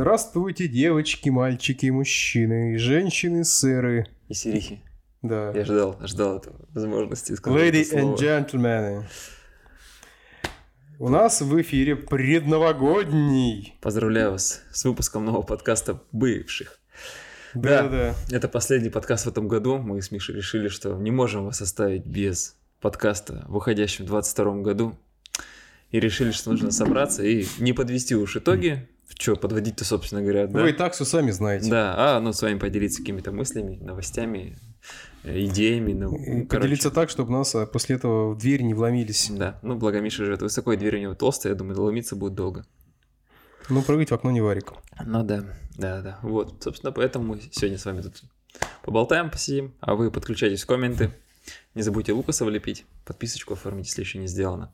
Здравствуйте, девочки, мальчики, мужчины, женщины, сэры. И сирихи. Да. Я ждал, ждал этого возможности сказать Lady and gentlemen. У нас в эфире предновогодний. Поздравляю вас с выпуском нового подкаста «Бывших». Да-да. Это последний подкаст в этом году. Мы с Мишей решили, что не можем вас оставить без подкаста, выходящем в 2022 году. И решили, что нужно собраться и не подвести уж итоги. Что подводить-то, собственно говоря, да? Вы и так все сами знаете. Да, а ну с вами поделиться какими-то мыслями, новостями, идеями. Ну, И короче. поделиться так, чтобы нас а, после этого в дверь не вломились. Да, ну благо Миша живет высоко, и дверь у него толстая, я думаю, ломиться будет долго. Ну, прыгать в окно не варик. Ну да, да, да. Вот, собственно, поэтому мы сегодня с вами тут поболтаем, посидим, а вы подключайтесь в комменты. Не забудьте Лукаса влепить, подписочку оформить, если еще не сделано.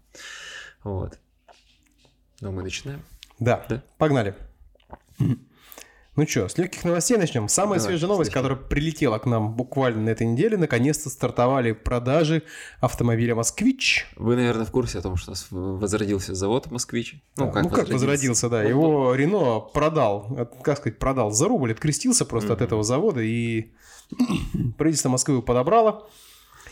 Вот. Ну, мы начинаем. Да, Да. погнали. Ну что, с легких новостей начнем. Самая Давай, свежая новость, которая прилетела к нам буквально на этой неделе, наконец-то стартовали продажи автомобиля «Москвич». Вы, наверное, в курсе о том, что возродился завод «Москвич». Ну, как, возродился, да. Вот Его Рено продал, от- как сказать, продал за рубль, открестился просто от Мгм. этого завода, и правительство Москвы его подобрало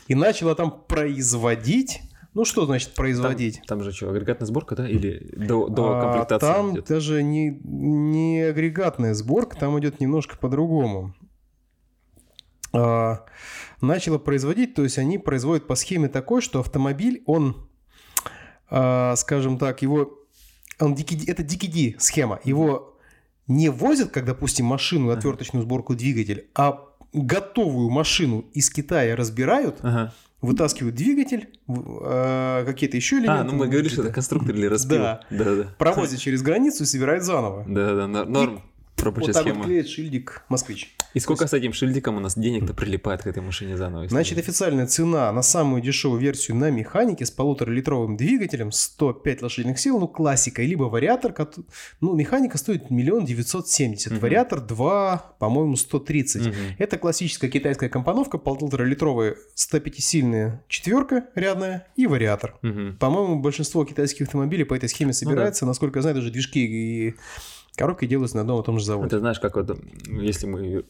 и начало там производить. Ну, что значит производить? Там, там же что, агрегатная сборка, да? Или до, до А, комплектации там идет? даже не, не агрегатная сборка, там идет немножко по-другому. А, начало производить, то есть они производят по схеме такой, что автомобиль, он, а, скажем так, его, он DKD, это DKD схема, его не возят, как, допустим, машину, отверточную сборку двигатель, а готовую машину из Китая разбирают, Ага. Вытаскивают двигатель, а, какие-то еще элементы. А, ну мы говорили, что это конструктор или распил. Да. Да, да. провозят через границу и собирают заново. Да, да, нор- норм. Рабочая вот так схема. вот клеит шильдик «Москвич». И сколько с этим шильдиком у нас денег-то прилипает к этой машине заново? Значит, официальная цена на самую дешевую версию на механике с полуторалитровым двигателем, 105 лошадиных сил, ну, классика, либо вариатор, ну, механика стоит миллион девятьсот семьдесят, вариатор 2, по-моему, 130. Мгм. Это классическая китайская компоновка, полуторалитровая 105-сильная четверка рядная и вариатор. По-моему, большинство китайских автомобилей по этой схеме Ну собирается. Насколько я знаю, даже движки и коробки делаются на одном и том же заводе. Это знаешь, как вот, если мы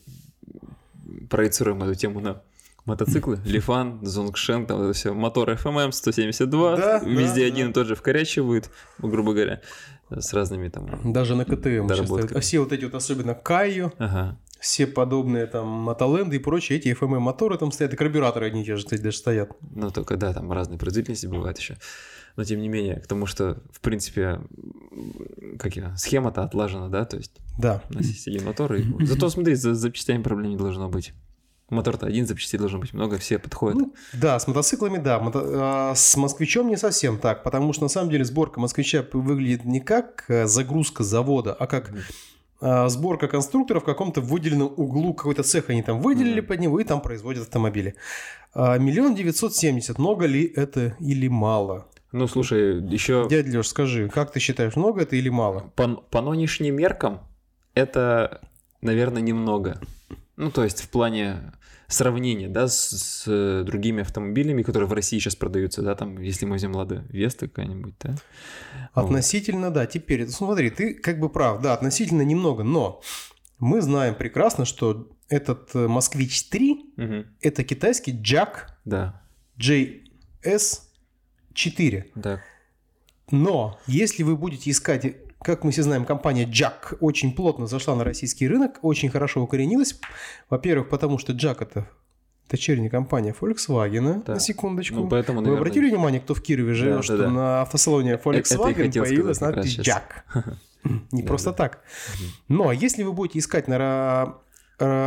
проецируем эту тему на мотоциклы, Лифан, Зонгшен, там это все, мотор FMM 172, Да, везде да, один да. и тот же вкорячивают, грубо говоря, с разными там... Даже на КТМ. А все вот эти вот, особенно Кайо, Ага. все подобные там Мотоленды и прочие, эти FMM моторы там стоят, и карбюраторы одни и те же, кстати, даже стоят. Ну, только да, там разные производительности бывают еще. Но тем не менее, к тому, что, в принципе, как я, схема-то отлажена, да, то есть Да. у нас есть один мотор, и... зато смотри, за запчастями проблем не должно быть. Мотор-то один, запчастей должно быть много, все подходят. Ну, да, с мотоциклами, да. Мото- а с москвичом не совсем так, потому что на самом деле сборка москвича выглядит не как э, загрузка завода, а как а, сборка конструктора в каком-то выделенном углу какой-то цех они там выделили Мгм. под него и там производят автомобили. А, Миллион девятьсот семьдесят. Много ли это или мало? Ну, слушай, еще Дядя Леш, скажи, как ты считаешь, много это или мало? по, по нынешним меркам это, наверное, немного. Ну, то есть в плане сравнения, да, с, с другими автомобилями, которые в России сейчас продаются, да, там, если мы возьмем Лада Веста какая-нибудь, да. Вот. Относительно, да. Теперь, смотри, ты как бы прав, да, относительно немного, но мы знаем прекрасно, что этот э, Москвич 3 Мгм. это китайский Jack Да, JS4. да. Но если вы будете искать, как мы все знаем, компания Jack очень плотно зашла на российский рынок, очень хорошо укоренилась. Во-первых, потому что Jack это дочерняя компания Volkswagen, Да. на секундочку. Ну, поэтому, Вы наверное... обратили внимание, кто в Кирове живет, Да, что да, да. на автосалоне это Volkswagen хотел появилась надпись. Jack. Не просто так. Но если вы будете искать на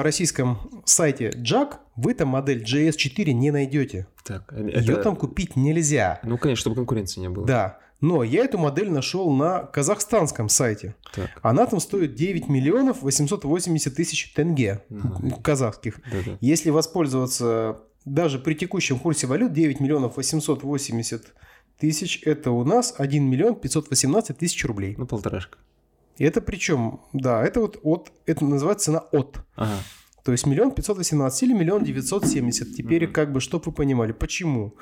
российском сайте Jack, вы там модель JS4 не найдете. Так, Ее это- там купить нельзя. Ну, конечно, чтобы конкуренции не было. Да. Но я эту модель нашел на казахстанском сайте. Так, Она там стоит 9 миллионов 880 тысяч тенге Ага. казахских. да-да. Если воспользоваться даже при текущем курсе валют 9 миллионов 880 тысяч, это у нас 1 миллион 518 тысяч рублей. Ну, полторашка. И это причем, да, это вот от, это называется цена от. Ага. То есть миллион пятьсот восемнадцать или миллион девятьсот семьдесят. Теперь Мгм. как бы, чтобы вы понимали, почему?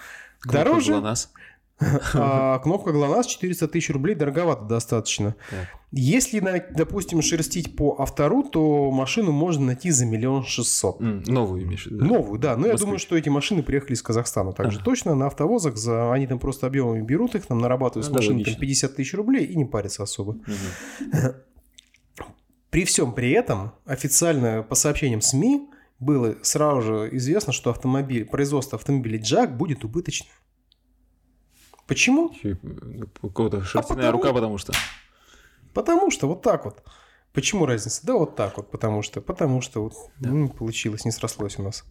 Дороже, было нас. А кнопка ГЛОНАСС 400 тысяч рублей дороговато достаточно. Так. Если, допустим, шерстить по автору, то машину можно найти за миллион шестьсот. Новую имеешь да? Новую, да. Но я Москвич. думаю, что эти машины приехали из Казахстана. Также Ага. точно на автовозах за... они там просто объемами берут их, там нарабатывают Ну с да, машины там, логично. 50 тысяч рублей и не парятся особо. Мгм. При всем при этом официально по сообщениям СМИ было сразу же известно, что автомобиль, производство автомобилей Джак будет убыточным. Почему? И, ну, У кого-то шерстяная потому- рука, потому что. Потому что вот так вот. Почему разница? Да вот так вот, потому что, потому что вот Да. ну, не получилось, не срослось у нас.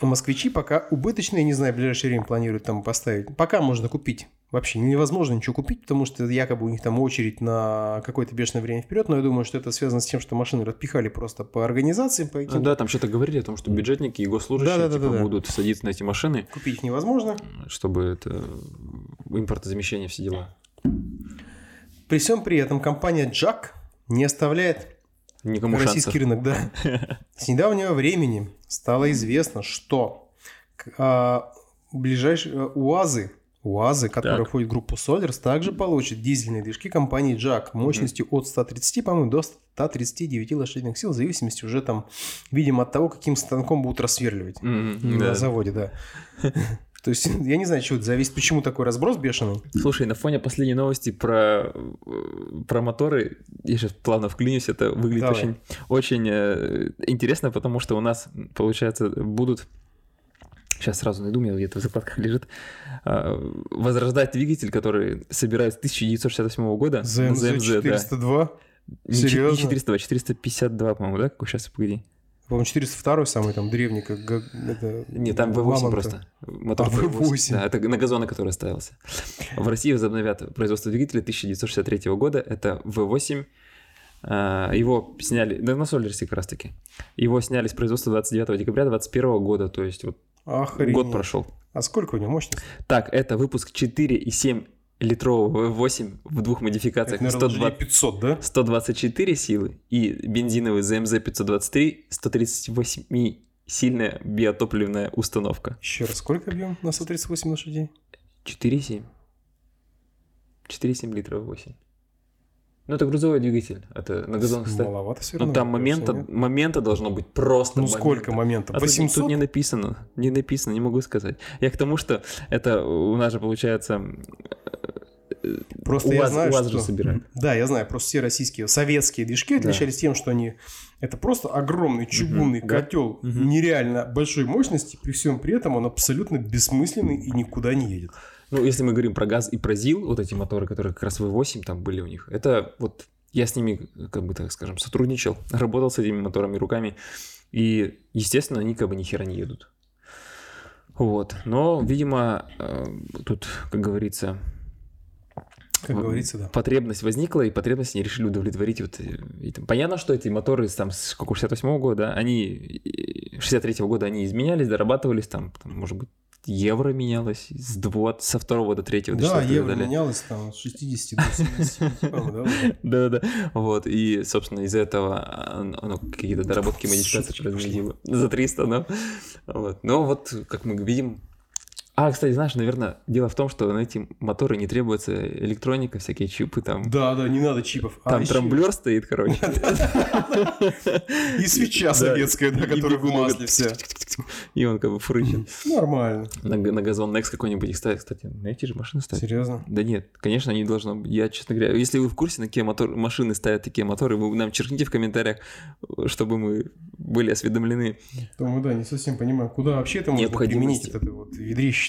Москвичи пока убыточные, не знаю, в ближайшее время планируют там поставить. Пока можно купить. Вообще невозможно ничего купить, потому что якобы у них там очередь на какое-то бешеное время вперед, но я думаю, что это связано с тем, что машины распихали просто по организациям, по каким-то. да, там что-то говорили о том, что бюджетники и госслужащие Да-да-да-да-да. типа, будут садиться на эти машины, Купить их невозможно. чтобы это импортозамещение все дела. При всем при этом компания Джак не оставляет Никому российский шансов. рынок, да. С недавнего времени стало известно, что а, ближайшие а, УАЗы, УАЗы, которые Так. входят в группу Solers, также получат дизельные движки компании Jack мощностью от 130, по-моему, до 139 лошадиных сил, в зависимости уже там, видимо, от того, каким станком будут рассверливать Мгм, на да. заводе, да. То есть, я не знаю, чего это зависит, почему такой разброс бешеный. Слушай, на фоне последней новости про, э, про моторы, я сейчас плавно вклинюсь, это выглядит Давай. очень, очень э, интересно, потому что у нас, получается, будут, сейчас сразу найду, у меня где-то в закладках лежит, э, возрождать двигатель, который собирают с 1968 года. ЗМЗ да. 402, Не чет- Серьезно? Не 402, 452, по-моему, да? Какой сейчас, погоди. по-моему, 402 самый там древний, как... это, Не, там V8 Мамонта. просто. Мотор А, V8. Да, это на газоны, который ставился. В России возобновят производство двигателя 1963 года. Это V8. А, Его сняли, да на Солерсе как раз таки. Его сняли с производства 29 декабря 2021 года, то есть вот Охренеть. год прошел. А сколько у него мощность? Так, это выпуск 4,7 литрового V8 в двух модификациях. Это, наверное, 120 500, да? 124 силы и бензиновый ZMZ 523 138 сильная биотопливная установка. Еще раз, сколько объем на 138 лошадей? 4,7. 4,7 литров 8. Ну, это грузовой двигатель. Это на газонах стоит. Маловато все Ну, равно. там мне момента, нет? момента должно быть просто Ну, момента. сколько моментов? А тут- 800? Тут не написано, не написано, не могу сказать. Я к тому, что это у нас же получается... э, Просто УАЗ, я знаю, УАЗ что... же собирает. Да, я знаю, просто все российские советские движки Да. отличались тем, что они... Это просто огромный чугунный да. котел Мгм. нереально большой мощности, при всем при этом он абсолютно бессмысленный и никуда не едет. Ну, если мы говорим про газ и про ЗИЛ, вот эти моторы, которые как раз V8 там были у них, это вот я с ними, как бы так скажем, сотрудничал, работал с этими моторами руками, и, естественно, они как бы ни хера не едут. Вот. Но, видимо, э, тут, как говорится, Как говорится, да. потребность возникла, и потребность они решили удовлетворить. Вот, э, и там понятно, что эти моторы там, с какого 68 года, они, э, 63 года они изменялись, дорабатывались, там, там, может быть, евро менялось с, дво- со второго до третьего, до Да, евро далее. менялось там с 60 до 70, по-моему, да? Да-да-да. Вот. И, собственно, из-за этого оно, оно какие-то доработки, модификации производило. За 300, да. Вот. Но вот, как мы видим... А, кстати, знаешь, наверное, дело в том, что на эти моторы не требуется электроника, всякие чипы там. Да, да, не надо чипов. А Там еще- трамблер стоит, короче. И свеча советская, да, И которая в масле вся. И он как бы фрычит. Нормально. На, на газон Next какой-нибудь их ставят, кстати. На эти же машины ставят. Серьезно? Да нет, конечно, они должны. Я, честно говоря, если вы в курсе, на какие машины ставят такие моторы, вы нам черкните в комментариях, чтобы мы были осведомлены. Думаю, да, не совсем понимаю, куда вообще это можно применить, это вот ведрище-то.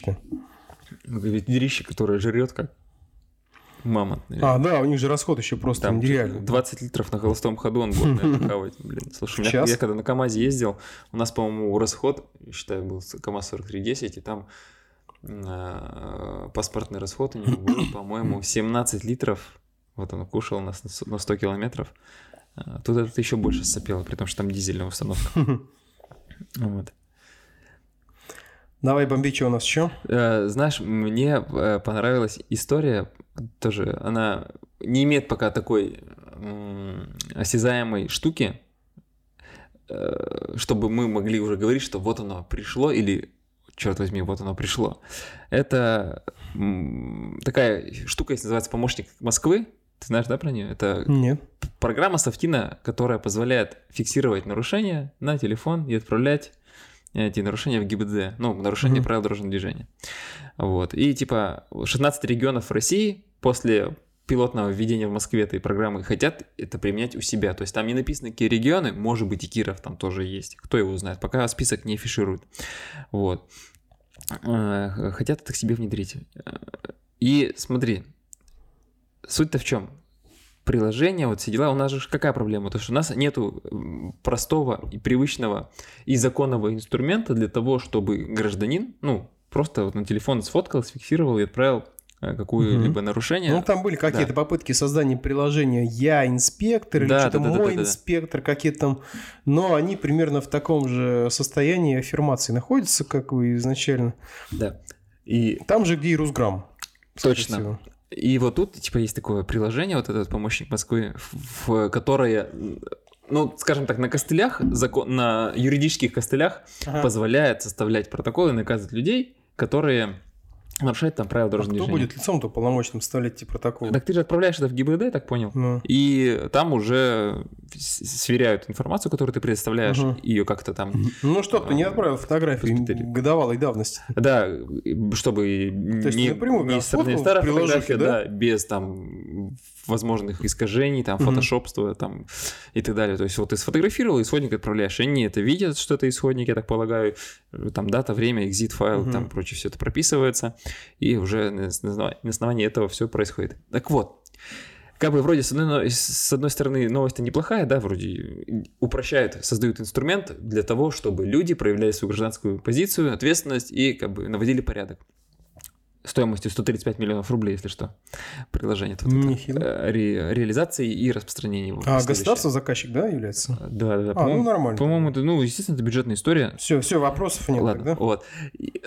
Ну, Ведь дрище, которое жрет как мама. А, да, у них же расход еще просто Там нереальный. 20 литров на холостом ходу он будет наверное, хавать. Блин, слушай, меня- я когда на КамАЗе ездил, у нас, по-моему, расход, считаю, был КамАЗ 4310, и там э, паспортный расход у него был, по-моему, 17 литров. Вот он кушал нас на 100 километров. А Тут это еще больше сопело, при том, что там дизельная установка. Вот. Давай бомби, что у нас еще? Э, Знаешь, мне э, понравилась история тоже. Она не имеет пока такой осязаемой штуки, э, чтобы мы могли уже говорить, что вот оно пришло, или черт возьми, вот оно пришло. Это такая штука, если называется помощник Москвы. Ты знаешь, да, про нее? Это Нет. программа Софтина, которая позволяет фиксировать нарушения на телефон и отправлять эти нарушения в ГИБДД, ну, нарушение Мгм. правил дорожного движения. Вот. И типа 16 регионов России после пилотного введения в Москве этой программы хотят это применять у себя. То есть там не написано, какие регионы, может быть, и Киров там тоже есть. Кто его знает, пока список не афишируют. Вот. Э, Хотят это к себе внедрить. Э, И смотри, суть-то в чем? Приложение, вот все дела, у нас же какая проблема? То, что у нас нету простого и привычного и законного инструмента для того, чтобы гражданин, ну, просто вот на телефон сфоткал, сфиксировал и отправил э, какое-либо нарушение. Ну, там были какие-то попытки создания приложения «Я инспектор» или Да, что-то да, да, да, «Мой да, да. инспектор», какие-то там... Но они примерно в таком же состоянии аффирмации находятся, как вы изначально. Да. И Там же, где и Русграм. Точно. всего. И вот тут, типа, есть такое приложение, вот этот помощник Москвы, в, в которое, ну, скажем так, на костылях, закон, на юридических костылях Ага. позволяет составлять протоколы и наказывать людей, которые нарушают там правила А дорожного кто движения. будет лицом-то полномочным вставлять эти протоколы? Так ты же отправляешь это в ГИБДД, я так понял? Ну, И там уже сверяют информацию, которую ты предоставляешь, Ага. ее как-то там ну чтоб ты не отправил фотографии годовалой давности. Да, чтобы То есть не, напрямую не фотография, да? да? без там возможных искажений, там, фотошопства там, и так далее. То есть вот ты сфотографировал, исходник отправляешь, они это видят, что это исходник, я так полагаю, там дата, время, exit файл, Мгм. там прочее, все это прописывается, и уже на основа- на основании этого все происходит. Так вот, как бы вроде с одной, но- с одной стороны новость неплохая, да, вроде упрощают, создают инструмент для того, чтобы люди проявляли свою гражданскую позицию, ответственность и как бы наводили порядок. Стоимостью 135 миллионов рублей, если что, приложение. Вот это, э, ре- реализации и распространения его. А государство заказчик, да, является? Да, да, да. А, ну нормально. по-моему, это, ну, естественно, это бюджетная история. Все, все, вопросов нет Ладно, тогда. вот.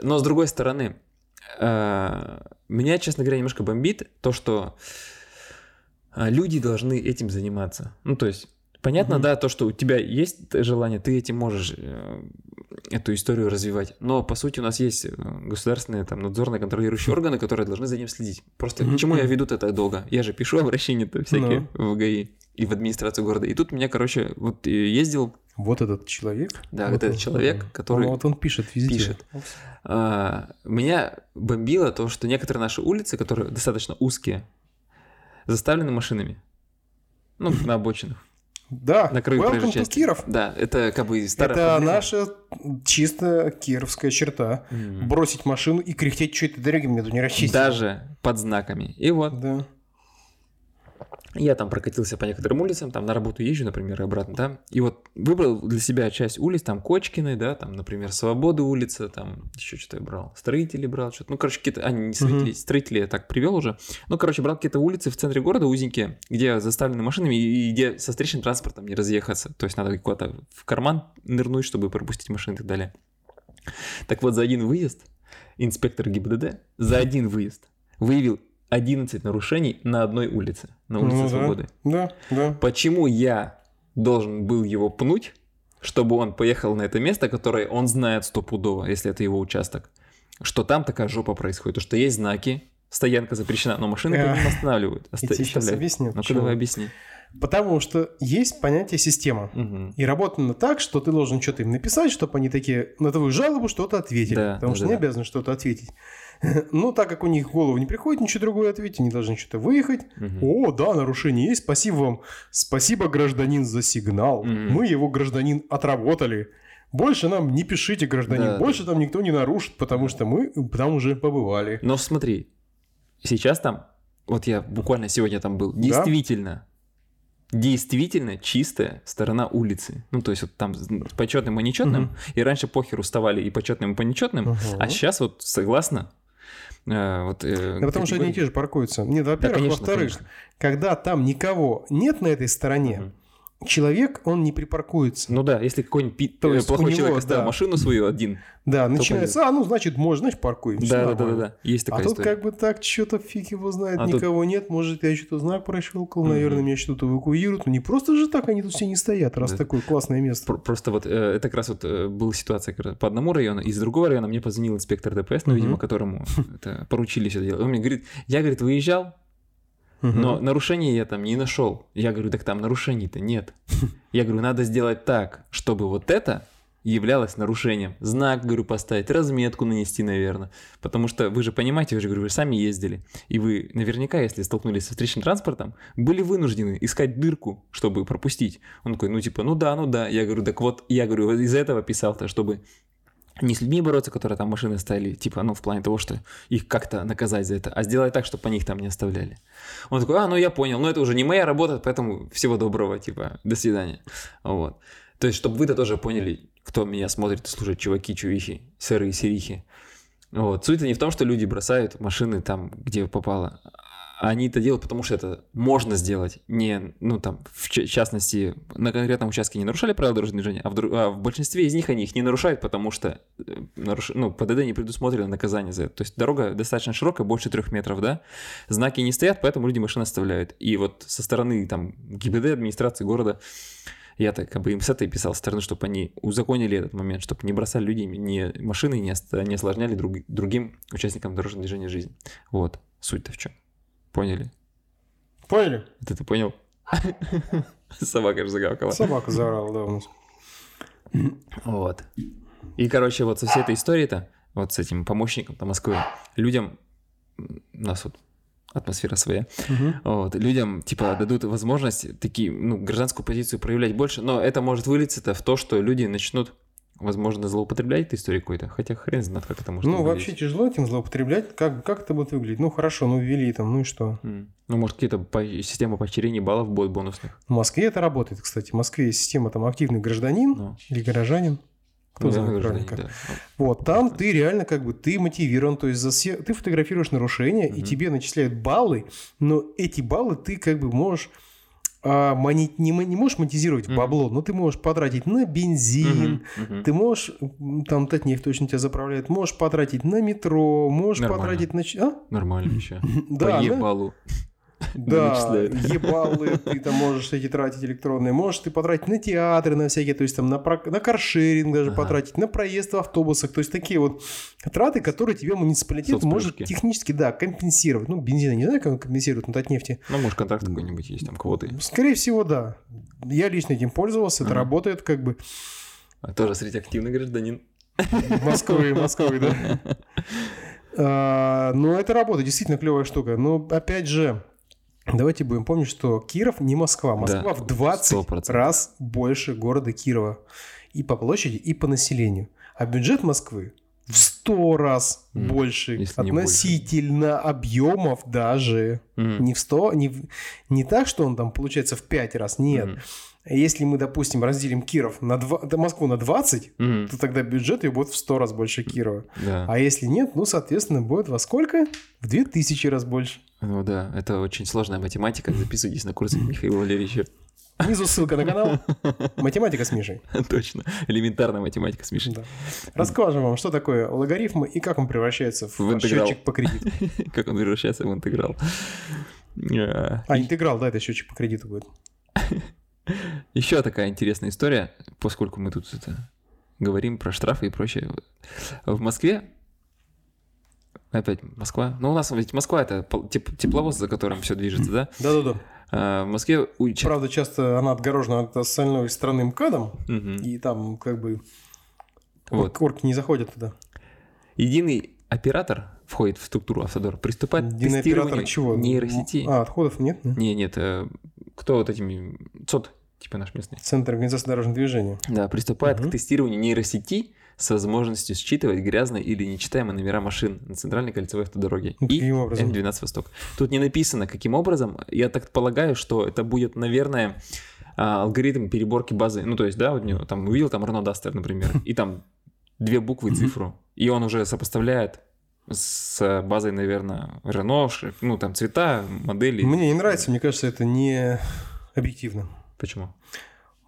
Но с другой стороны, э, меня, честно говоря, немножко бомбит то, что э, люди должны этим заниматься. Ну, то есть, понятно, Мгм. да, то, что у тебя есть желание, ты этим можешь эту историю развивать. Но, по сути, у нас есть э, государственные там надзорные контролирующие органы, которые должны за ним следить. Просто к чему я веду это долго? Я же пишу обращения-то всякие в ГАИ и в администрацию города. И тут меня, короче, вот э, ездил, Вот этот человек. да, вот вот этот он, человек, он, который... Вот он пишет везде. пишет. А, меня бомбило то, что некоторые наши улицы, которые достаточно узкие, заставлены машинами. Ну, на обочинах. Да, На краю welcome to. Киров. Да, это как бы старая Это проблема. наша чисто кировская черта. М. Бросить машину и кряхтеть, что это дороги тут не расчистить. Даже под знаками. И вот Да. Я там прокатился по некоторым улицам, там на работу езжу, например, и обратно, да, и вот выбрал для себя часть улиц, там Кочкиной, да, там, например, Свободы улица, там еще что-то я брал, строители брал, что-то, ну, короче, какие-то, а, не строители, Мгм. строители я так привел уже, ну, короче, брал какие-то улицы в центре города узенькие, где заставлены машинами и, и где со встречным транспортом не разъехаться, то есть надо куда-то в карман нырнуть, чтобы пропустить машины и так далее. Так вот, за один выезд инспектор ГИБДД за один выезд выявил 11 нарушений на одной улице, на улице Ну. Свободы. Да, да. Почему я должен был его пнуть, чтобы он поехал на это место, которое он знает стопудово, если это его участок, что там такая жопа происходит, то что есть знаки, стоянка запрещена, но машины под ним останавливают. Я оста- тебе сейчас объясню. Ну-ка давай объясни. Потому что есть понятие система. Мгм. И работано так, что ты должен что-то им написать, чтобы они такие на твою жалобу что-то ответили. Да, потому да, что да, не да. обязаны что-то ответить. Но так как у них в голову не приходит ничего другое ответить, они должны что-то выехать. Мгм. О, да, нарушение есть. Спасибо вам. Спасибо, гражданин, за сигнал. Мгм. Мы его, гражданин, отработали. Больше нам не пишите, гражданин. Да, Больше там никто не нарушит, потому что мы там уже побывали. Но смотри, сейчас там, вот я буквально сегодня там был, действительно, действительно чистая сторона улицы. Ну, то есть вот там почетным и нечетным, Мгм. и раньше похер уставали и почетным, и по нечетным, Ага. а сейчас вот согласно э, вот, э, Да потому что одни и те же паркуются. Нет, во-первых, конечно, во-вторых, когда там никого нет на этой стороне, Мгм. Человек, он не припаркуется. Ну да, если какой-нибудь То э, есть плохой него, человек оставил да. машину свою один. Да, начинается, а, ну, значит, можно, значит, паркуем. всё Да, да, да, да, да. Есть А такая тут история. как бы так, что-то фиг его знает, А тут- никого нет, может, я что-то знак прощелкал, Мгм. наверное, меня что-то эвакуируют. Ну, не просто же так, они тут все не стоят, раз Да. такое классное место. Пр- Просто вот э, это как раз вот э, была ситуация по одному району, из другого района мне позвонил инспектор ДПС, ну, видимо, которому это поручили все делать. Он мне говорит, я, говорит, выезжал, Но нарушений я там не нашел. Я говорю, так там нарушений-то нет. Я говорю, надо сделать так, чтобы вот это являлось нарушением. Знак, говорю, поставить, разметку нанести, наверное. Потому что вы же понимаете, вы же, говорю, вы сами ездили. И вы наверняка, если столкнулись со встречным транспортом, были вынуждены искать дырку, чтобы пропустить. Он такой, ну типа, ну да, ну да. Я говорю, так вот, я говорю, из этого писал-то, чтобы не с людьми бороться, которые там машины ставили, типа, ну, в плане того, что их как-то наказать за это, а сделать так, чтобы по них там не оставляли. Он такой, а, ну я понял, но это уже не моя работа, поэтому всего доброго, типа, до свидания. Вот. То есть, чтобы вы-то тоже поняли, кто меня смотрит и слушает, чуваки, чувихи, сыры и серихи. Вот. Суть не в том, что люди бросают машины там, где попало. Они это делают, потому что это можно сделать. Не, ну там, в частности, на конкретном участке не нарушали правила дорожного движения, а в, дру- а в большинстве из них они их не нарушают, потому что э, наруш... ну, ПДД не предусмотрено наказание за это. То есть дорога достаточно широкая, больше трех метров, да? Знаки не стоят, поэтому люди машины оставляют. И вот со стороны там ГИБДД, администрации города, я так как бы им с этой писал со стороны, чтобы они узаконили этот момент, чтобы не бросали людей, не машины, не, ост- не осложняли друг- другим участникам дорожного движения жизнь. Вот, суть-то в чем. Поняли? Поняли? Это ты понял? Собака же загавкала. Собака заорала, да, у нас. Вот. И, короче, вот со всей этой историей-то, вот с этим помощником по Москве, людям, у нас вот атмосфера своя, вот, людям, типа, дадут возможность такие, ну, гражданскую позицию проявлять больше, но это может вылиться-то в то, что люди начнут, возможно, злоупотреблять этой историей какой-то, хотя хрен знает, как это может Ну, выглядеть. вообще тяжело этим злоупотреблять. Как, как это будет выглядеть? Ну, хорошо, ну, ввели там, ну и что? М. Ну, может, какие-то по- система поощрений баллов будет бонусных. В Москве это работает, кстати. В Москве есть система там активный гражданин Ну, или горожанин. Кто ну, знает как. да. Вот, там ты реально как бы, ты мотивирован, то есть за все, ты фотографируешь нарушения, и Мгм. тебе начисляют баллы, но эти баллы ты как бы можешь а, мони- не, не можешь монетизировать Мгм. бабло, но ты можешь потратить на бензин, Мгм, мгм. ты можешь, там Татнефть точно тебя заправляет, можешь потратить на метро, можешь Нормально. потратить на... А? Нормально еще. Да, По ебалу. Да, начисляют. ебалы ты там можешь эти тратить электронные. Можешь ты потратить на театры, на всякие, то есть там на, на каршеринг даже Ага. потратить, на проезд в автобусах. То есть такие вот траты, которые тебе муниципалитет может технически, да, компенсировать. Ну, бензин, я не знаю, как он компенсирует, но от нефти. Ну, может, контракт какой-нибудь есть, там, квоты. Скорее всего, да. Я лично этим пользовался, это Ага. работает как бы А Тоже среди активный гражданин. Москвы, Москвы, да. А, Но это работает, действительно клевая штука. Но опять же, давайте будем помнить, что Киров не Москва. Москва Да, в 20 100%. раз больше города Кирова. И по площади, и по населению. А бюджет Москвы в 100 раз М, больше относительно объемов даже. М. Не в 100, не, в- не так, что он там получается в 5 раз, нет. Мгм. Если мы, допустим, разделим Киров на 2, да, Москву на 20, Мгм. то тогда бюджет ее будет в 100 раз больше Кирова. Да. А если нет, ну, соответственно, будет во сколько? В 2000 раз больше. Ну да, это очень сложная математика. Записывайтесь на курсы Михаила Валерьевича. Внизу ссылка на канал. Математика с Мишей. Точно. Элементарная математика с Мишей. Да. Расскажем вам, что такое логарифмы и как он превращается в, В интеграл. счетчик по кредиту. Как он превращается в интеграл. А, интеграл, да, это счетчик по кредиту будет. Еще такая интересная история, поскольку мы тут это говорим про штрафы и прочее. В Москве Опять Москва. Ну, у нас ведь Москва это теп- тепловоз, за которым все движется, да? Да-да-да. А в Москве Правда, часто она отгорожена от остальной страны МКАДом, и там как бы Вот. корки не заходят туда. Единый оператор входит в структуру Автодор, приступает к Единый тестированию оператор чего? нейросети. А, отходов нет? да? Не, нет, э, кто вот этими... ЦОД, типа наш местный. Центр организации дорожного движения. Да, приступает Мгм. к тестированию нейросети с возможностью считывать грязные или нечитаемые номера машин на центральной кольцевой автодороге Ну, и каким образом? М12 Восток. Тут не написано, каким образом. Я так полагаю, что это будет, наверное, а, алгоритм переборки базы. Ну, то есть, да, вот у него там увидел там Renault Duster, например, и там две буквы и цифру, и он уже сопоставляет с базой, наверное, Renault, ну, там цвета, модели. Мне не нравится, мне кажется, это не объективно. Почему?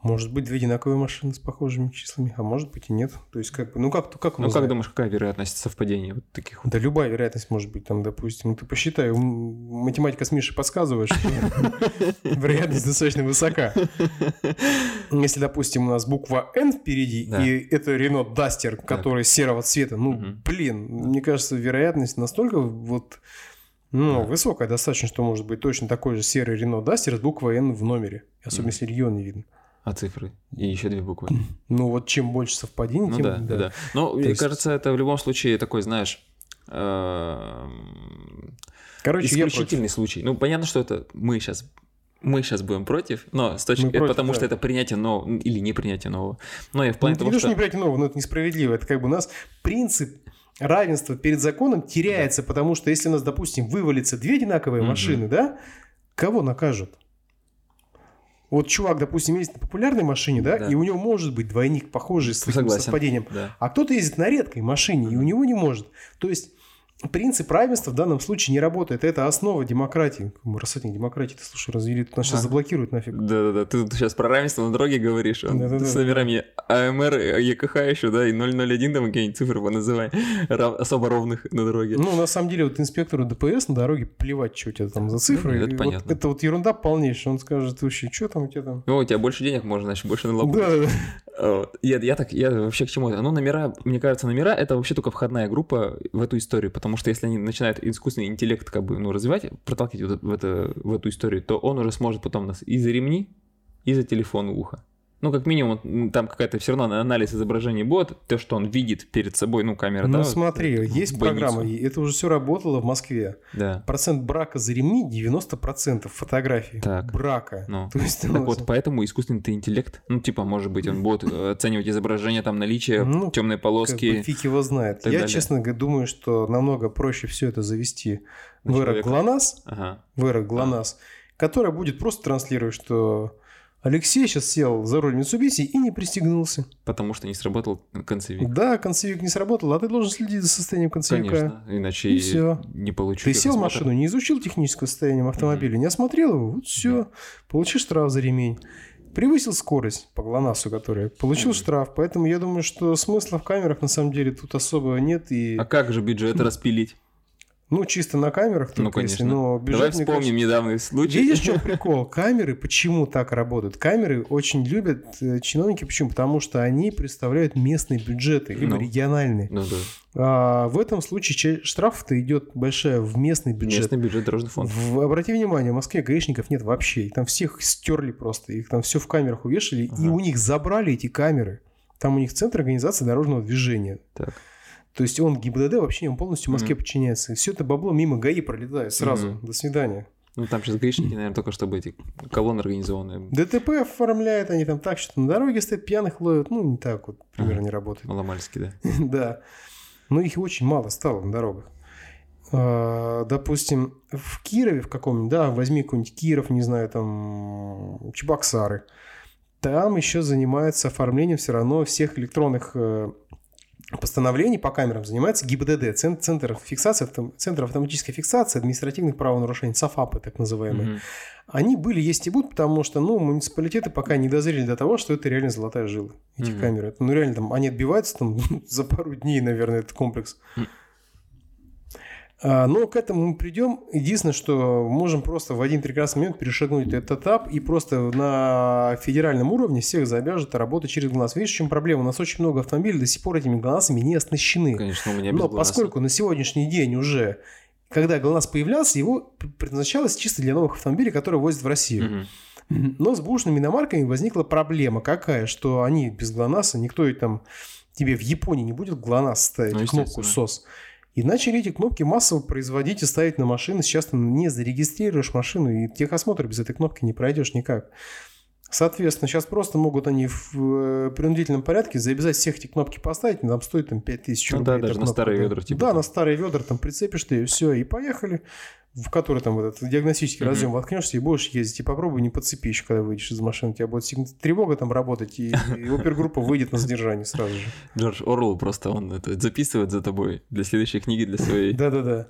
Может быть, две одинаковые машины с похожими числами, а может быть и нет. То есть, как бы, ну как, как Ну, как думаешь, какая вероятность совпадения вот таких вот? Да любая вероятность может быть, там, допустим, ну, ты посчитай, математика с Мишей подсказывает, что вероятность достаточно высока. Если, допустим, у нас буква N впереди, и это Рено Дастер, который серого цвета, ну, блин, мне кажется, вероятность настолько вот ну, Да. высокая достаточно, что может быть точно такой же серый Рено Дастер с буквой N в номере. Особенно, Мгм. если регион не видно. А цифры? И еще две буквы. Ну, вот чем больше совпадений, Ну тем... да, да, да. Но, мне есть- кажется, это в любом случае такой, знаешь, эм, Короче, исключительный случай. Ну, понятно, что это мы сейчас мы сейчас будем против, но с точки, против, потому да. что это принятие нового или не принятие нового. Но я в плане Ну, того, что... не принять нового, но это несправедливо. Это как бы у нас принцип равенства перед законом теряется, потому что если у нас, допустим, вывалится две одинаковые Мгм. машины, да, кого накажут? Вот чувак, допустим, ездит на популярной машине, да, Да. и у него может быть двойник похожий с таким Согласен. совпадением, Да. а кто-то ездит на редкой машине, и у него не может. То есть принцип равенства в данном случае не работает. Это основа демократии. Рассадник демократии, ты слушай, развели, нас сейчас А. заблокируют нафиг. Да-да-да, ты тут сейчас про равенство на дороге говоришь, а Да-да-да. с номерами АМР, ЕКХ еще, да, и 001 там какие-нибудь цифры поназывай, рав- особо ровных на дороге. Ну, на самом деле, вот инспектору ДПС на дороге плевать, что у тебя там за цифры. Ну, это И вот понятно. это вот ерунда полнейшая. Он скажет, вообще, что там у тебя там? Ну, у тебя больше денег можно, значит, больше налогов. Да, да, да. Вот. Я, я так, я вообще к чему это? Ну, номера, мне кажется, номера это вообще только входная группа в эту историю, потому что если они начинают искусственный интеллект как бы, ну, развивать, проталкивать в, это, в эту историю, то он уже сможет потом нас и за ремни, и за телефон в ухо. Ну, как минимум, там какая-то все равно анализ изображений будет, то, что он видит перед собой, ну, камера, Ну, да, смотри, в есть больницу. программа, и это уже все работало в Москве. Да. Процент брака за ремни 90% фотографий. Так. Брака. Ну. То есть, Так вот, поэтому искусственный интеллект, ну, типа, может быть, он будет э, оценивать изображение, там, наличие Ну, темной как полоски. бы фиг его знает. Я, далее. честно говоря, думаю, что намного проще все это завести в человека. ГЛОНАСС, Ага. в эрок ГЛОНАСС, которая будет просто транслировать, что Алексей сейчас сел за руль Mitsubishi и не пристегнулся. Потому что не сработал концевик. Да, концевик не сработал, а ты должен следить за состоянием концевика. Конечно, иначе И всё. не получу. Ты сел в машину, не изучил техническое состояние автомобиля, не осмотрел его, вот все, получишь штраф за ремень. Превысил скорость по ГЛОНАССу, который получил Мгм. штраф, поэтому я думаю, что смысла в камерах на самом деле тут особо нет и А как же бюджет распилить? Ну чисто на камерах Ну, только если, конечно. но Давай бюджет, мне вспомним недавний кажется- случай. Видишь, в чем прикол? Камеры почему так работают? Камеры очень любят э, чиновники, почему? Потому что они представляют местные бюджеты, либо Ну. региональные. Ну да. А в этом случае ча- штраф-то идет большая в местный бюджет. Местный бюджет дорожный фонд. В- обрати внимание, в Москве гаишников нет вообще. Их там всех стерли просто. Их там все в камерах увешали. И Ага. у них забрали эти камеры. Там у них центр организации дорожного движения. Так. То есть он ГИБДД вообще он полностью Москве Мгм. подчиняется. И все это бабло мимо ГАИ пролетает сразу. Мгм. До свидания. Ну там сейчас гаишники, наверное, только чтобы эти колонны организованные. ДТП оформляют они там так, что на дороге стоят, пьяных ловят. Ну, не так вот примерно не работает. Маломальски, да. Да. Но их очень мало стало на дорогах. А, Допустим, в Кирове в каком-нибудь, да, возьми какой-нибудь Киров, не знаю, там, Чебоксары. Там еще занимается оформлением все равно всех электронных э, постановлений по камерам занимается ГИБДД, Цен- Центр, фиксации, Центр автоматической фиксации административных правонарушений, ЦАФАПы так называемые. Мгм. Они были, есть и будут, потому что, ну, муниципалитеты пока не дозрели до того, что это реально золотая жила, эти Мгм. камеры. Ну, реально, там, они отбиваются там за пару дней, наверное, этот комплекс. М. А, но к этому мы придем. Единственное, что можем просто в один прекрасный момент перешагнуть этот этап и просто на федеральном уровне всех заобяжут работать через ГЛОНАСС. Видишь, в чем проблема? У нас очень много автомобилей до сих пор этими ГЛОНАССами не оснащены. Конечно, у меня без Но ГЛОНАССа. поскольку на сегодняшний день уже, когда ГЛОНАСС появлялся, его предназначалось чисто для новых автомобилей, которые возят в Россию. Мгм. Но с бушными иномарками возникла проблема какая, что они без ГЛОНАССа, никто и там тебе в Японии не будет ГЛОНАСС ставить, Ну, кнопку. СОС. И начали эти кнопки массово производить и ставить на машины. Сейчас ты не зарегистрируешь машину, и техосмотр без этой кнопки не пройдешь никак. Соответственно, сейчас просто могут они в э, принудительном порядке заобязать всех эти кнопки поставить, там стоит там 5000 Ну рублей. да, даже на кнопка, старые да. ведра, типа, Да, там. на старые ведра там прицепишь ты, и все, и поехали. В который там вот этот диагностический Мгм. разъем воткнешься и будешь ездить. И попробуй не подцепи еще, когда выйдешь из машины. У тебя будет сигн- тревога там работать, и, и опергруппа выйдет на задержание сразу же. Джордж Орл просто он это записывает за тобой для следующей книги, для своей. Да-да-да.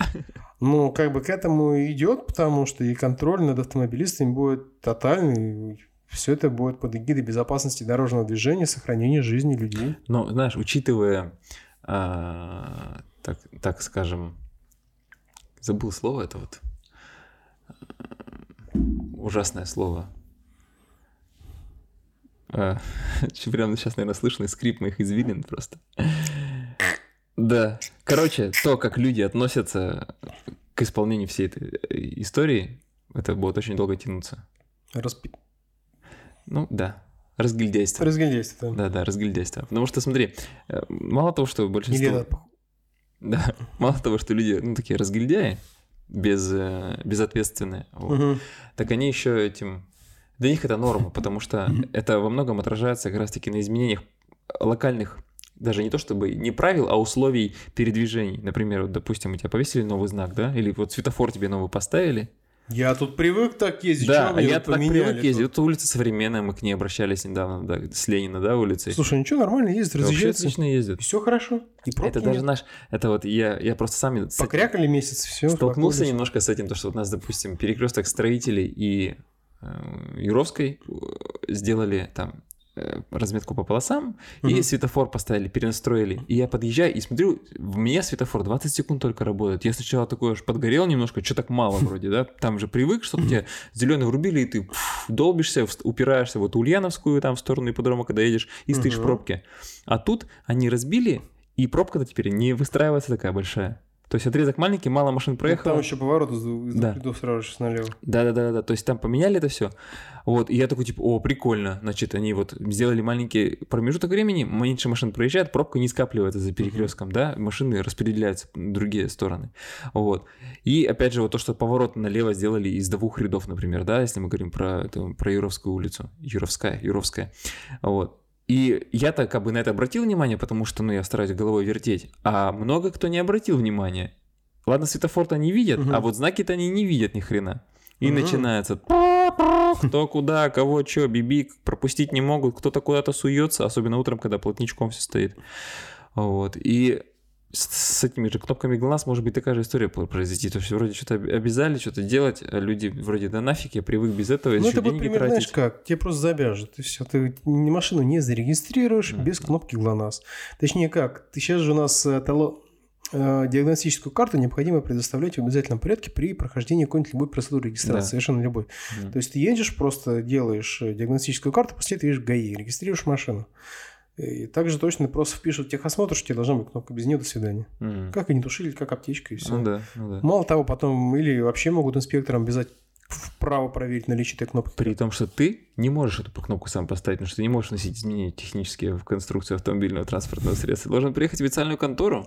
Ну, как бы к этому идет, потому что и контроль над автомобилистами будет тотальный. Все это будет под эгидой безопасности дорожного движения, сохранения жизни людей. Но, знаешь, учитывая, а, так, так скажем, забыл слово это вот, ужасное слово. А, прямо сейчас, наверное, слышно скрип моих извилин просто. Да. Короче, то, как люди относятся к исполнению всей этой э, истории, это будет очень долго тянуться. Распи... Ну, да. Разгильдяйство. Разгильдяйство, да. Да, да, разгильдяйство. Потому что, смотри, э, мало того, что большинство... Или. Да, мало того, что люди, ну, такие разгильдяи, без, э, безответственные, вот, Мгм. так они еще этим... Для них это норма, потому что это во многом отражается как раз-таки на изменениях локальных, даже не то чтобы не правил, а условий передвижений. Например, вот, допустим, у тебя повесили новый знак, да, или вот светофор тебе новый поставили, Я тут привык так ездить. да, а я так привык ездить. Вот улица современная, мы к ней обращались недавно, да, с Ленина, да, улицей. Слушай, ничего, нормально ездит, Вообще разъезжается. отлично ездит. Все хорошо. И пробки Это даже нет. наш, это вот я, я просто сами с этим Покрякали месяц, все. столкнулся немножко с этим, то что вот у нас, допустим, перекресток строителей и э, Юровской э, сделали там разметку по полосам, и Мгм. светофор поставили, перенастроили. И я подъезжаю и смотрю, в меня светофор 20 секунд только работает. Я сначала такой аж подгорел немножко, что так мало вроде, да? Там же привык, что тебе зеленый врубили, и ты пф, долбишься, упираешься в эту Ульяновскую там в сторону ипподрома, когда едешь, и стоишь в Мгм. пробке. А тут они разбили, и пробка-то теперь не выстраивается такая большая. То есть отрезок маленький, мало машин проехало. Там еще поворот из Да. сразу же налево. Да, да, да, да. То есть там поменяли это все. Вот, и я такой, типа, о, прикольно. Значит, они вот сделали маленький промежуток времени, меньше машин проезжает, пробка не скапливается за перекрестком, да, машины распределяются в другие стороны. Вот. И опять же, вот то, что поворот налево сделали из двух рядов, например, да, если мы говорим про, это, про Юровскую улицу. Юровская, Юровская. Вот. И я-то как бы на это обратил внимание, потому что, ну, я стараюсь головой вертеть. А много кто не обратил внимания. Ладно, светофор-то они видят, Мгм. а вот знаки-то они не видят ни хрена. И Мгм. начинается кто куда, кого что, бибик, пропустить не могут, кто-то куда-то суется, особенно утром, когда плотничком все стоит. Вот. И с, с этими же кнопками ГЛОНАСС может быть такая же история пр- произойти. То есть вроде что-то об- обязали что-то делать, а люди вроде да нафиг, я привык без этого, Ну, это деньги примерно, знаешь как, тебе просто забяжут, и все. Ты машину не зарегистрируешь Мгм. без кнопки ГЛОНАСС. Точнее как, ты сейчас же у нас э, тало- э, диагностическую карту необходимо предоставлять в обязательном порядке при прохождении какой-нибудь любой процедуры регистрации, Да. совершенно любой. Мгм. То есть ты едешь, просто делаешь э, диагностическую карту, после этого едешь в ГАИ, регистрируешь машину. И также точно просто впишут техосмотр, что тебе должна быть кнопка без нее до свидания. Мгм. Как инетушитель, как аптечка и все. Ну да, ну да. Мало того, потом или вообще могут инспекторам обязать вправо проверить наличие этой кнопки. При том, что ты не можешь эту кнопку сам поставить, потому что ты не можешь вносить изменения технические в конструкцию автомобильного транспортного средства. Ты должен приехать в специальную контору.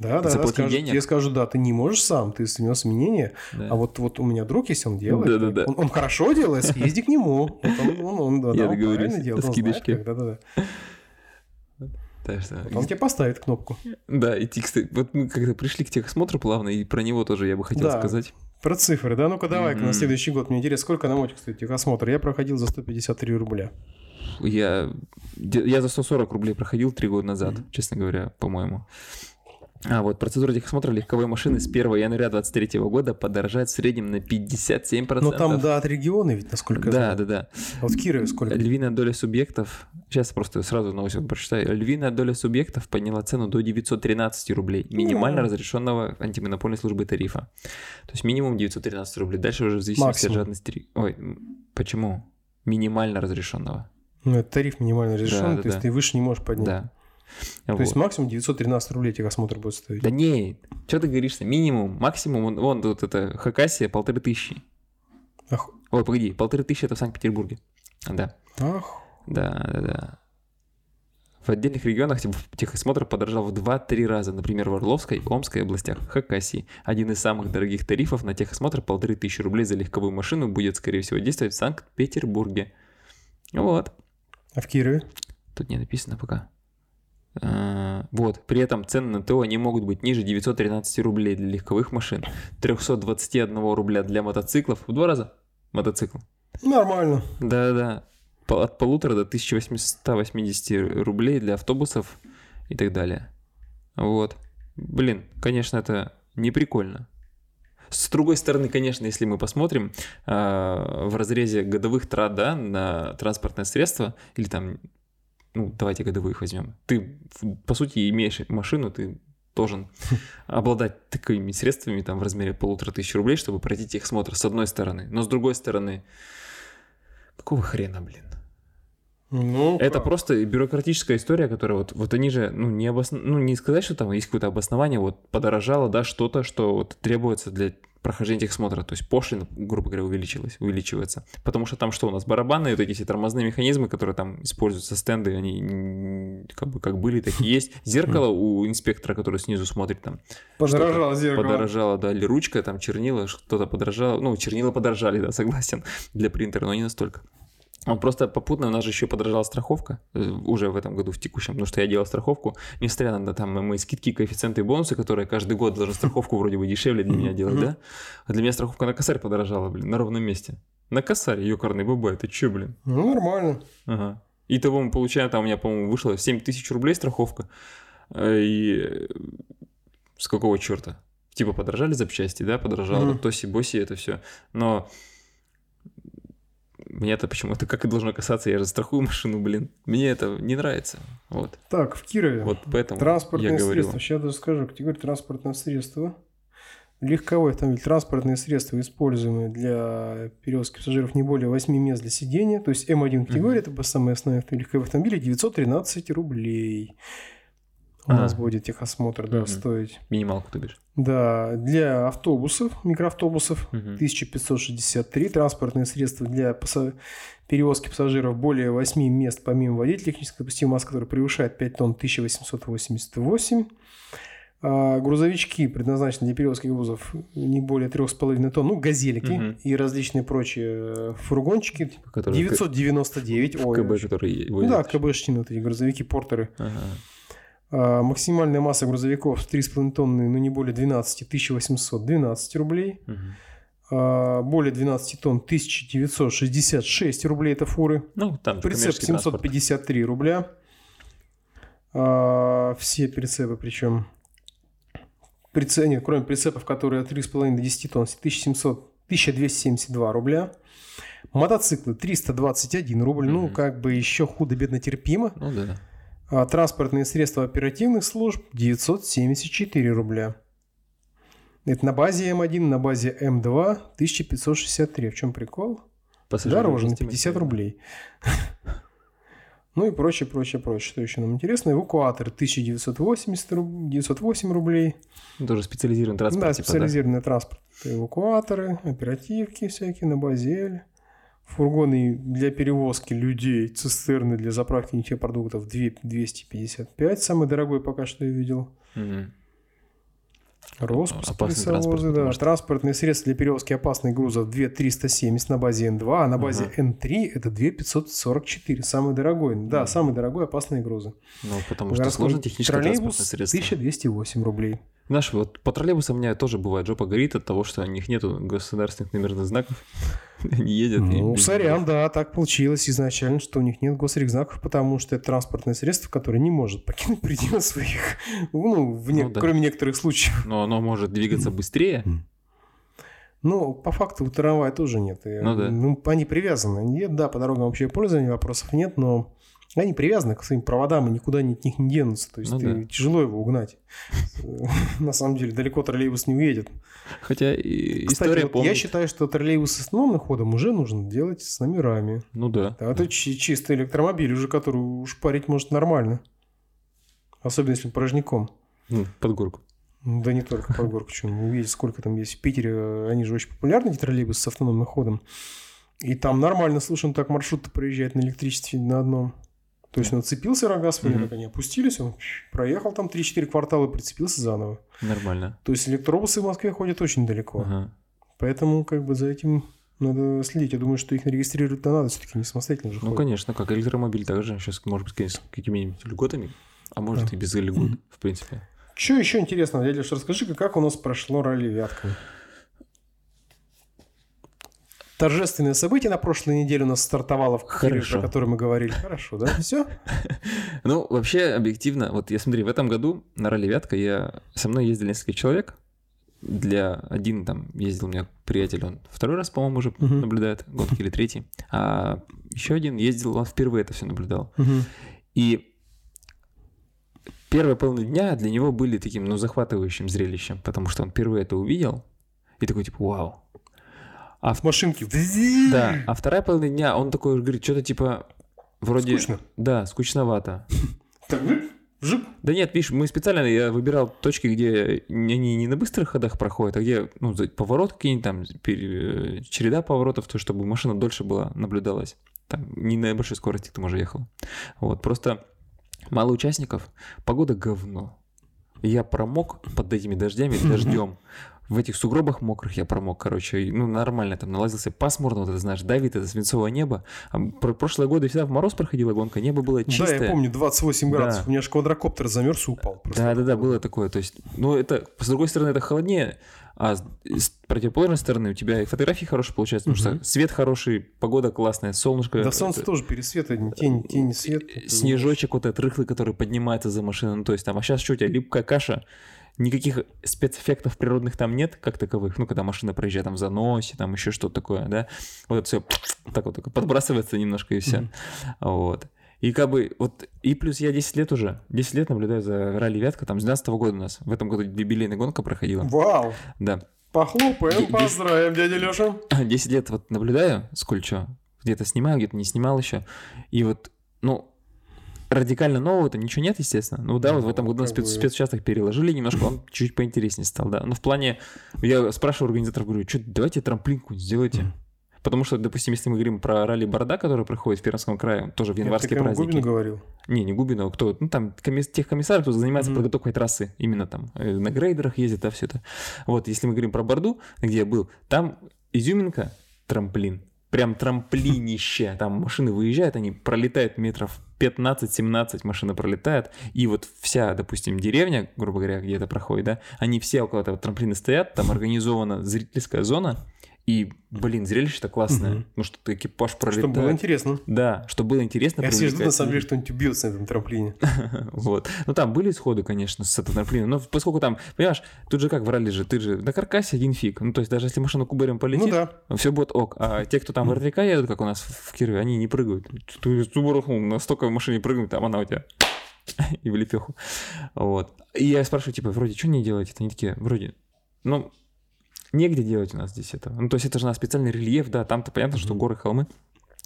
Да, да, да, скажут, денег. тебе скажут, да, ты не можешь сам, ты внес изменения, Да. а вот, вот у меня друг есть, он делает. Да-да-да. Он, он хорошо делает, съезди к нему. Вот он, он, он, да, Я да, он правильно делает, он знает, как, да-да-да. Так что- он тебе поставит кнопку. Да, и кстати, вот мы когда пришли к техосмотру плавно, и про него тоже я бы хотел Да. сказать. Про цифры, да? Ну-ка давай-ка на Мгм. следующий год. Мне интересно, сколько на мотик стоит техосмотр? Я проходил за 153 рубля. Я, я за 140 рублей проходил три года назад, честно говоря, по-моему. А вот процедура техосмотра легковой машины с 1 января 2023 года подорожает в среднем на 57%. Но там, да, от региона ведь, насколько я Да, знаю. да, да. А вот Кирове сколько? Львиная доля субъектов, сейчас просто сразу новость прочитаю, львиная доля субъектов подняла цену до 913 рублей, минимально Ну. разрешенного антимонопольной службы тарифа. То есть минимум 913 рублей, дальше уже в зависимости от жадности. Ой, почему? Минимально разрешенного. Ну, это тариф минимально разрешен, да, то есть да. ты выше не можешь поднять. Да. То есть Вот. максимум 913 рублей техосмотр будет стоить. Да не, что ты говоришь-то? Минимум, максимум, вон, вон тут это Хакасия полторы тысячи. Ах, Ой, погоди, полторы тысячи это в Санкт-Петербурге. Да, ах. да, да, да. В отдельных регионах типа, техосмотр подорожал в 2-3 раза. Например, в Орловской, Омской областях, Хакасии. Один из самых дорогих тарифов на техосмотр полторы тысячи рублей за легковую машину будет, скорее всего, действовать в Санкт-Петербурге. Вот. А в Кирове? Тут не написано пока. А, Вот. При этом цены на ТО не могут быть ниже 913 рублей для легковых машин, 321 рубля для мотоциклов. В два раза мотоцикл. Нормально. Да-да. От полутора до 1880 рублей для автобусов и так далее. Вот. Блин, конечно, это не прикольно. С другой стороны, конечно, если мы посмотрим э, в разрезе годовых трат да, на транспортное средство, или там, ну, давайте годовых возьмем, ты, по сути, имеешь машину, ты должен обладать такими средствами там в размере полутора тысяч рублей, чтобы пройти техосмотр, с одной стороны. Но с другой стороны, какого хрена, блин? Ну, это как? просто бюрократическая история, которая вот, вот они же, ну не, обос... ну, не сказать, что там есть какое-то обоснование, вот подорожало, да, что-то, что вот требуется для прохождения техосмотра, то есть пошлина, грубо говоря, увеличилась, увеличивается. Потому что там что у нас, барабаны, вот эти все тормозные механизмы, которые там используются, стенды, они как бы как были, так и есть. Зеркало у инспектора, который снизу смотрит там. Подорожало зеркало. Подорожало, да, или ручка, там чернила, что-то подорожало. Ну, чернила подорожали, да, согласен, для принтера, но не настолько. Он просто попутно у нас же еще подорожала страховка э, уже в этом году, в текущем, потому что я делал страховку, несмотря на там мои скидки, коэффициенты и бонусы, которые каждый год должны страховку вроде бы дешевле для меня делать, да? А для меня страховка на косарь подорожала, блин, на ровном месте. На косарь, ёкарный бабай, ты чё, блин? Ну, нормально. Ага. И того мы получаем, там у меня, по-моему, вышло 7 тысяч рублей страховка. Э, и с какого черта? Типа подорожали запчасти, да, подорожало, mm-hmm. тоси-боси, это все. Но мне это почему-то как и должно касаться, я же страхую машину, блин. Мне это не нравится. Вот. Так, в Кирове. Вот поэтому транспортное я средство. говорю. Сейчас даже скажу, категория транспортного средства. Легковой автомобиль, транспортные средства, используемые для перевозки пассажиров не более 8 мест для сидения. То есть М1 категория, mm-hmm. это самые основные легковые автомобили, 913 рублей у а. нас будет техосмотр, да, угу. стоить. Минималку, ты бишь? Да, для автобусов, микроавтобусов угу. 1563, транспортные средства для пассаж... перевозки пассажиров более 8 мест помимо водителя, техническая допустимая масса, которая превышает 5 тонн, 1888. А грузовички, предназначенные для перевозки грузов не более 3,5 тонн, ну, газельки угу. и различные прочие фургончики, типа, которые 999. В, ой, КБ, которые возят. Да, КБшные вот эти грузовики, портеры. Ага. А, максимальная масса грузовиков 3,5 тонны, но не более 12, 1812 рублей. Угу. Более 12 тонн 1966 рублей это фуры. Ну, там Прицеп 753 транспорт. рубля. А, все прицепы причем. Прицеп, нет, кроме прицепов, которые от 3,5 до 10 тонн, 1700, 1272 рубля. Мотоциклы 321 рубль. Угу. Ну, как бы еще худо-бедно терпимо. Ну да. А транспортные средства оперативных служб 974 рубля. Это на базе М1, на базе М2 1563. В чем прикол? Пассажиры Дороже на 50 рублей. Ну и прочее, прочее, прочее. Что еще нам интересно? Эвакуатор 1980 руб... 908 рублей. Тоже специализированный транспорт. Да, типа, специализированный да? транспорт. Эвакуаторы, оперативки всякие на базе фургоны для перевозки людей, цистерны для заправки нефтепродуктов 255, самый дорогой пока что я видел. Угу. Роспуск, лесовозы, да. Транспортные средства для перевозки опасных грузов 2370 на базе N2, а на базе угу. N3 это 2544, самый дорогой. Да, угу. самый дорогой опасные грузы. Ну, потому что сложно техническое транспортное средство. 1208 рублей. Знаешь, вот по троллейбусам у меня тоже бывает жопа горит от того, что у них нету государственных номерных знаков. Они едят. Ну, сорян, да, так получилось изначально, что у них нет госрекзнаков, потому что это транспортное средство, которое не может покинуть пределы своих, ну, в не... ну да. кроме некоторых случаев. Но оно может двигаться быстрее. Ну, по факту у трамвая тоже нет. Ну да. Ну, они привязаны. Нет, да, по дорогам вообще пользования вопросов нет, но они привязаны к своим проводам и никуда от них не денутся. То есть ну, ты, да. тяжело его угнать. На самом деле далеко троллейбус не уедет. Хотя история Кстати, я считаю, что троллейбус с основным ходом уже нужно делать с номерами. Ну да. А это чистый электромобиль, уже который уж парить может нормально. Особенно если порожняком. Под горку. Да не только под горку. Что, видите, сколько там есть в Питере. Они же очень популярны, эти троллейбусы с автономным ходом. И там нормально, слушай, он так маршрут проезжает на электричестве на одном. То есть он отцепился рога свои, mm-hmm. они опустились, он проехал там 3-4 квартала и прицепился заново. Нормально. То есть электробусы в Москве ходят очень далеко. Ага. Поэтому как бы за этим надо следить. Я думаю, что их регистрировать надо, все-таки не самостоятельно же Ну, ходят. конечно, как электромобиль также сейчас, может быть, с какими-нибудь льготами, а может да. и без льгот, в принципе. Что еще интересного, дядя расскажи как у нас прошло ралли Вятка? Торжественное событие на прошлой неделе у нас стартовало в Киеве, про которое мы говорили. Хорошо, да? Все? Ну, вообще, объективно, вот я смотри, в этом году на ралли Вятка я, со мной ездили несколько человек, для один там ездил у меня приятель, он второй раз, по-моему, уже Мгм. наблюдает гонки или третий, а еще один ездил, он впервые это все наблюдал. Мгм. И первые половина дня для него были таким, ну, захватывающим зрелищем, потому что он впервые это увидел и такой, типа, вау. А, в- Машинки. да, а вторая половина дня он такой говорит, что-то типа, вроде... Скучно. Да, скучновато. Так, жип. Да нет, видишь, мы специально, я выбирал точки, где они не на быстрых ходах проходят, а где, ну, поворот какие-нибудь там, пере- череда поворотов, то, чтобы машина дольше была, наблюдалась. Там не на большой скорости к тому же ехала. Вот, просто мало участников, погода говно. Я промок под этими дождями, дождем. В этих сугробах мокрых я промок, короче, ну, нормально там налазился. Пасмурно, вот это, знаешь, давит это свинцовое небо. А про- прошлые годы всегда в мороз проходила гонка, небо было чистое. Да, я помню, 28 Да. градусов. У меня же квадрокоптер замерз и упал. просто. Да, да, да, было такое. То есть, ну, это, с другой стороны, это холоднее, а с, противоположной стороны у тебя и фотографии хорошие получаются, потому Мгм. что свет хороший, погода классная, солнышко. Да солнце это- тоже пересвет, один тень, тень, свет. Снежочек вот этот рыхлый, который поднимается за машину. Ну, то есть там, а сейчас что у тебя, липкая каша, никаких спецэффектов природных там нет, как таковых. Ну, когда машина проезжает там в заносе, там еще что-то такое, да. Вот это все так вот только подбрасывается немножко и все. Вот. И как бы вот, и плюс я 10 лет уже, 10 лет наблюдаю за ралли Вятка, там с 12 года у нас, в этом году юбилейная гонка проходила. Вау! Да. Похлопаем, поздравим, дядя Леша. 10 лет вот наблюдаю, сколько где-то снимаю, где-то не снимал еще. И вот, ну, радикально нового-то ничего нет, естественно. Ну да, вот в этом Ну, году на спец- спецучасток переложили немножко, он чуть поинтереснее стал, да. Ну, в плане, я спрашиваю организаторов, говорю, что, давайте трамплинку сделайте. Потому что, допустим, если мы говорим про ралли Борда, который проходит в Пермском крае, тоже в январские такому праздники. Губину говорил. Не, не Губинова, кто? Ну, там комис- тех комиссаров, кто занимается Мгм. подготовкой трассы. Именно там э, на грейдерах ездит, да, все это. Вот, если мы говорим про Борду, где я был, там изюминка, трамплин. Прям трамплинище. Там машины выезжают, они пролетают метров 15-17 машина пролетает, и вот вся, допустим, деревня, грубо говоря, где это проходит, да, они все около этого трамплина стоят, там организована зрительская зона, и, блин, зрелище-то классное, Мгм. ну что экипаж пролетает. Чтобы было интересно. Да, чтобы было интересно. Я все жду, на самом деле, что-нибудь убьется на этом трамплине. Вот. Ну, там были исходы, конечно, с этого трамплина. Но поскольку там, понимаешь, тут же как в ралли же, ты же на каркасе один фиг. Ну, то есть даже если машина кубарем Ну полетит, да. все будет ок. А те, кто там в РТК едут, как у нас в Кирове, они не прыгают. Ты Субару ну, настолько в машине прыгнуть, там она у тебя и в лепеху. Вот. И я спрашиваю, типа, вроде, что не делаете? Они такие, вроде, ну, негде делать у нас здесь это. Ну, то есть это же у нас специальный рельеф, да, там-то понятно, что горы, холмы.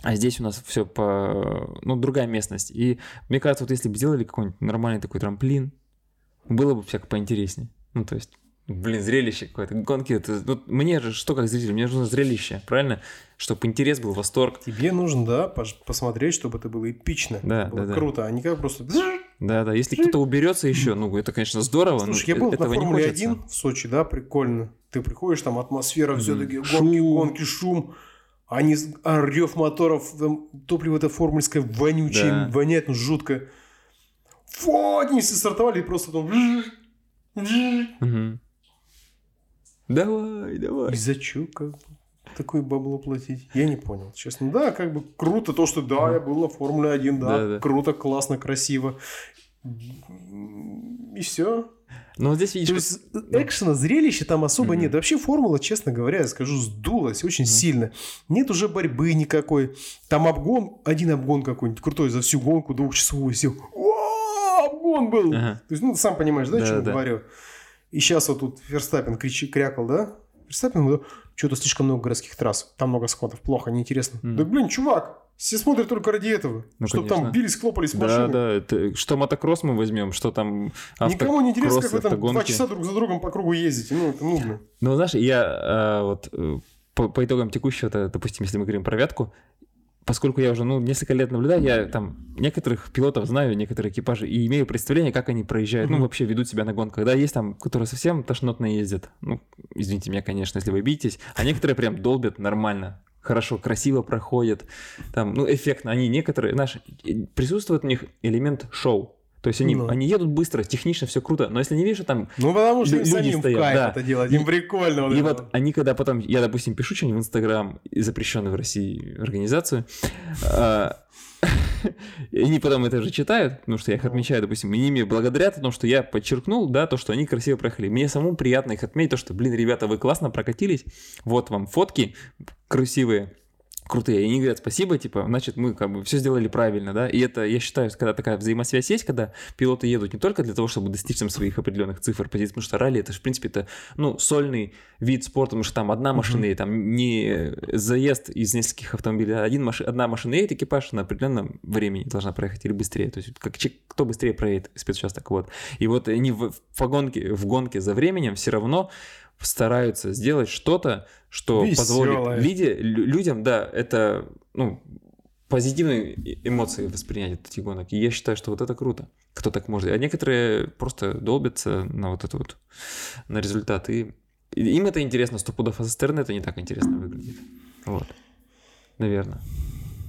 А здесь у нас все по... Ну, другая местность. И мне кажется, вот если бы сделали какой-нибудь нормальный такой трамплин, было бы всяко поинтереснее. Ну, то есть, блин, зрелище какое-то. Гонки, это... ну, мне же что как зритель? Мне нужно зрелище, правильно? Чтобы интерес был, восторг. Тебе нужно, да, посмотреть, чтобы это было эпично. Да, было да, да. круто, а не как просто... Да-да, если кто-то уберется еще, ну, это, конечно, здорого, но Слушай, я был на этого не Формуле хочется. 1 в Сочи, да, прикольно. Ты приходишь, там атмосфера, все-таки гонки, гонки, шум. Они, а рев моторов, там, топливо это формульское, вонючее, Да. воняет, ну, жутко. Фу, они все стартовали и просто там... вжж, Давай, И давай. за чё, как бы, такое бабло платить? Я не понял, честно. Да, как бы круто то, что да, я был на Формуле 1, да, Да-да. круто, классно, красиво. И все. Но вот здесь, видишь, То есть экшена, зрелища там особо Мгм. нет. Вообще формула, честно говоря, я скажу, сдулась очень Мгм. сильно. Нет уже борьбы никакой. Там обгон, один обгон какой-нибудь крутой за всю гонку двухчасовую сел. Обгон был! Ага. То есть, ну, сам понимаешь, да, о чем говорю? И сейчас вот тут Верстаппин кричи, крякал, да? Верстаппин, да, что-то слишком много городских трасс. Там много сходов, плохо, неинтересно. Мгм. Да, блин, чувак, все смотрят только ради этого. Ну, чтобы там бились, хлопались Да, машины. да, это, что мотокросс мы возьмем, что там авто- Никому не интересно, как вы там два автогонки. часа друг за другом по кругу ездите. Ну, это нудно. Ну, знаешь, я э, вот э, по, по итогам текущего, то, допустим, если мы говорим про вятку, поскольку я уже, ну, несколько лет наблюдаю, я там некоторых пилотов знаю, некоторые экипажи, и имею представление, как они проезжают, ну, вообще ведут себя на гонках. Да, есть там, которые совсем тошнотно ездят, ну, извините меня, конечно, если вы обидитесь, а некоторые прям долбят нормально, хорошо, красиво проходят, там, ну, эффектно. Они некоторые, и- присутствует у них элемент шоу. То есть они, Ну. они едут быстро, технично, все круто, но если не видишь, что там Ну, потому что люди самим в стоят, кайф да. это делать. Им прикольно. вот И это вот они, когда потом, я, допустим, пишу что-нибудь в Инстаграм, запрещенную в России организацию, а, и они потом это же читают, потому что я их отмечаю, допустим, и ими благодарят о том, что я подчеркнул, да, то, что они красиво проехали. Мне самому приятно их отметить, то, что, блин, ребята, вы классно прокатились, вот вам фотки красивые, крутые. И они говорят спасибо, типа, значит, мы как бы все сделали правильно, да. И это, я считаю, когда такая взаимосвязь есть, когда пилоты едут не только для того, чтобы достичь там своих определенных цифр, позиций, потому что ралли это же, в принципе, это, ну, сольный вид спорта, потому что там одна машина, и там не заезд из нескольких автомобилей, а один маш... одна машина едет, экипаж на определенном времени должна проехать или быстрее. То есть, как, кто быстрее проедет спецучасток, вот. И вот они в, в гонке, в гонке за временем все равно стараются сделать что-то, что Веселое. позволит виде, людям, да, это, ну, позитивные эмоции воспринять от этих гонок. И я считаю, что вот это круто, кто так может. А некоторые просто долбятся на вот это вот, на результат. И им это интересно, сто пудов, а со стороны это не так интересно выглядит. Вот. Наверное.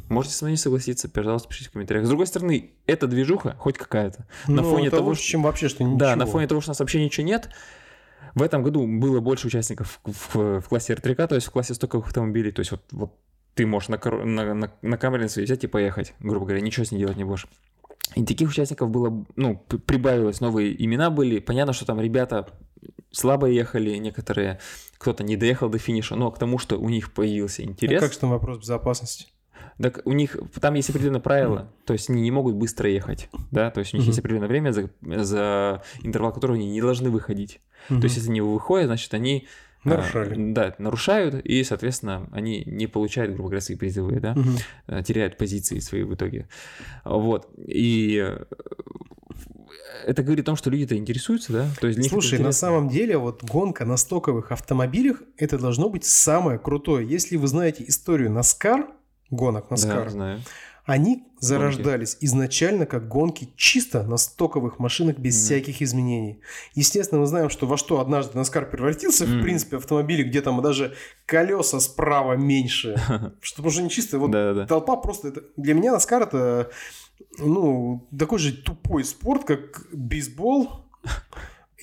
Можете с мной не согласиться, пожалуйста, пишите в комментариях. С другой стороны, эта движуха хоть какая-то. На ну, фоне того, лучше, чем вообще, что ничего. Да, на фоне того, что у нас вообще ничего нет, в этом году было больше участников в, в, в классе R3K, то есть в классе стоковых автомобилей. То есть вот, вот ты можешь на, на, на, на камере своей взять и поехать, грубо говоря, ничего с ней делать не будешь. И таких участников было, ну, прибавилось, новые имена были. Понятно, что там ребята слабо ехали, некоторые, кто-то не доехал до финиша, но к тому, что у них появился интерес. А как же там вопрос безопасности? Так у них там есть определенное правило, то есть они не могут быстро ехать, да, то есть у них есть определенное время, за, за интервал которого они не должны выходить. То есть если они выходят, значит они а, Нарушали. А, да, нарушают, и, соответственно, они не получают, грубо говоря, свои призывы, да, угу. теряют позиции свои в итоге. Вот. И э, это говорит о том, что люди-то интересуются, да? То есть Слушай, на самом деле вот гонка на стоковых автомобилях, это должно быть самое крутое. Если вы знаете историю NASCAR, гонок NASCAR, да, знаю. Они зарождались гонки. изначально как гонки чисто на стоковых машинах без mm. всяких изменений. Естественно, мы знаем, что во что однажды Наскар превратился, mm. в принципе, автомобили, где там даже колеса справа меньше. Что уже не чисто. Вот толпа просто... Для меня Наскар это ну, такой же тупой спорт, как бейсбол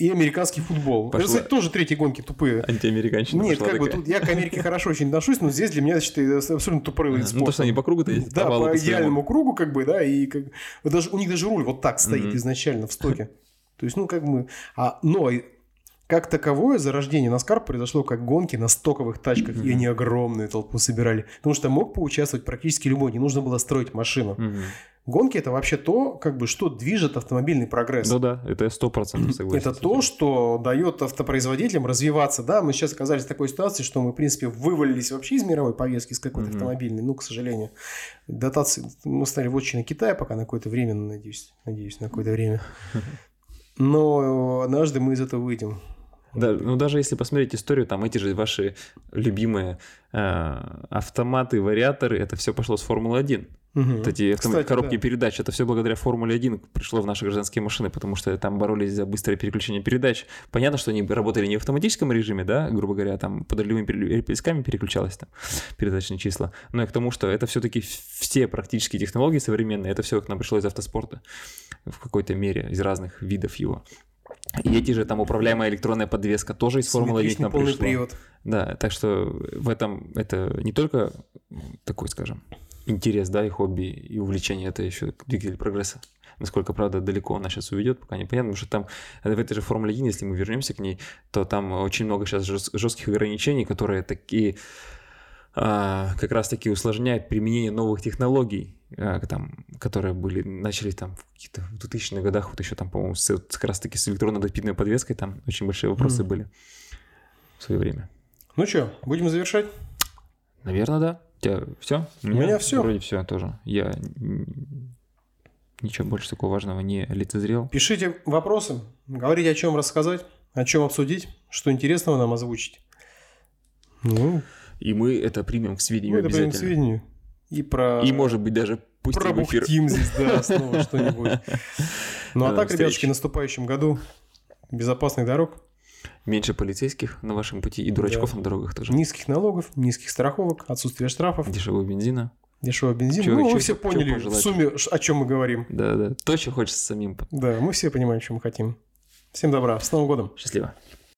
и американский футбол. Пошла... Это, кстати, тоже третьи гонки тупые. Антиамериканщина Нет, как такая. бы тут я к Америке хорошо очень отношусь, но здесь для меня, считаю, абсолютно тупорылый спорт. Ну, то, что они по кругу-то ездят. Да, по идеальному кругу, как бы, да, и как... даже, у них даже руль вот так стоит изначально в стоке. То есть, ну, как бы... А, но как таковое зарождение Наскар произошло как гонки на стоковых тачках, и они огромную толпу собирали. Потому что мог поучаствовать практически любой, не нужно было строить машину. Гонки это вообще то, как бы, что движет автомобильный прогресс. Ну да, это я сто процентов согласен. Это то, что дает автопроизводителям развиваться. Да, мы сейчас оказались в такой ситуации, что мы, в принципе, вывалились вообще из мировой повестки, из какой-то mm-hmm. автомобильной. Ну, к сожалению, дотации мы стали в отчине Китая пока на какое-то время, надеюсь, надеюсь, на какое-то время. Но однажды мы из этого выйдем. Да, ну даже если посмотреть историю, там эти же ваши любимые э, автоматы, вариаторы, это все пошло с Формулы-1. Угу. Вот эти Кстати, коробки да. передач, это все благодаря Формуле-1 пришло в наши гражданские машины, потому что там боролись за быстрое переключение передач. Понятно, что они работали не в автоматическом режиме, да, грубо говоря, там под рулевыми переписками переключалось там передачные числа, но и к тому, что это все-таки все практически технологии современные, это все к нам пришло из автоспорта в какой-то мере, из разных видов его. И эти же там управляемая электронная подвеска тоже из Формулы 1 нам пришла. привод. Да, так что в этом это не только такой, скажем, интерес, да, и хобби, и увлечение, это еще двигатель прогресса. Насколько, правда, далеко она сейчас уведет, пока непонятно, потому что там в этой же Формуле 1, если мы вернемся к ней, то там очень много сейчас жестких ограничений, которые такие а, как раз таки усложняют применение новых технологий, а, там, которые были, начали там в каких-то 2000-х годах, вот еще там, по-моему, с, как раз таки с электронно-допитной подвеской, там очень большие вопросы mm. были в свое время. Ну что, будем завершать? Наверное, да тебя все? У меня, У меня все. Вроде все тоже. Я ничего больше такого важного не лицезрел. Пишите вопросы, говорите, о чем рассказать, о чем обсудить, что интересного нам озвучить. Ну, и мы это примем к сведению мы это примем к сведению. И про... И, может быть, даже пустим эфир. здесь, да, снова что-нибудь. Ну, а так, ребятушки, в наступающем году безопасных дорог. Меньше полицейских на вашем пути и дурачков на дорогах тоже. Низких налогов, низких страховок, отсутствие штрафов. Дешевого бензина. Дешевого бензина. Чего, ну, чего, вы все поняли в сумме, о чем мы говорим. Да, да. То, что хочется самим. Да, мы все понимаем, что мы хотим. Всем добра. С Новым годом. Счастливо.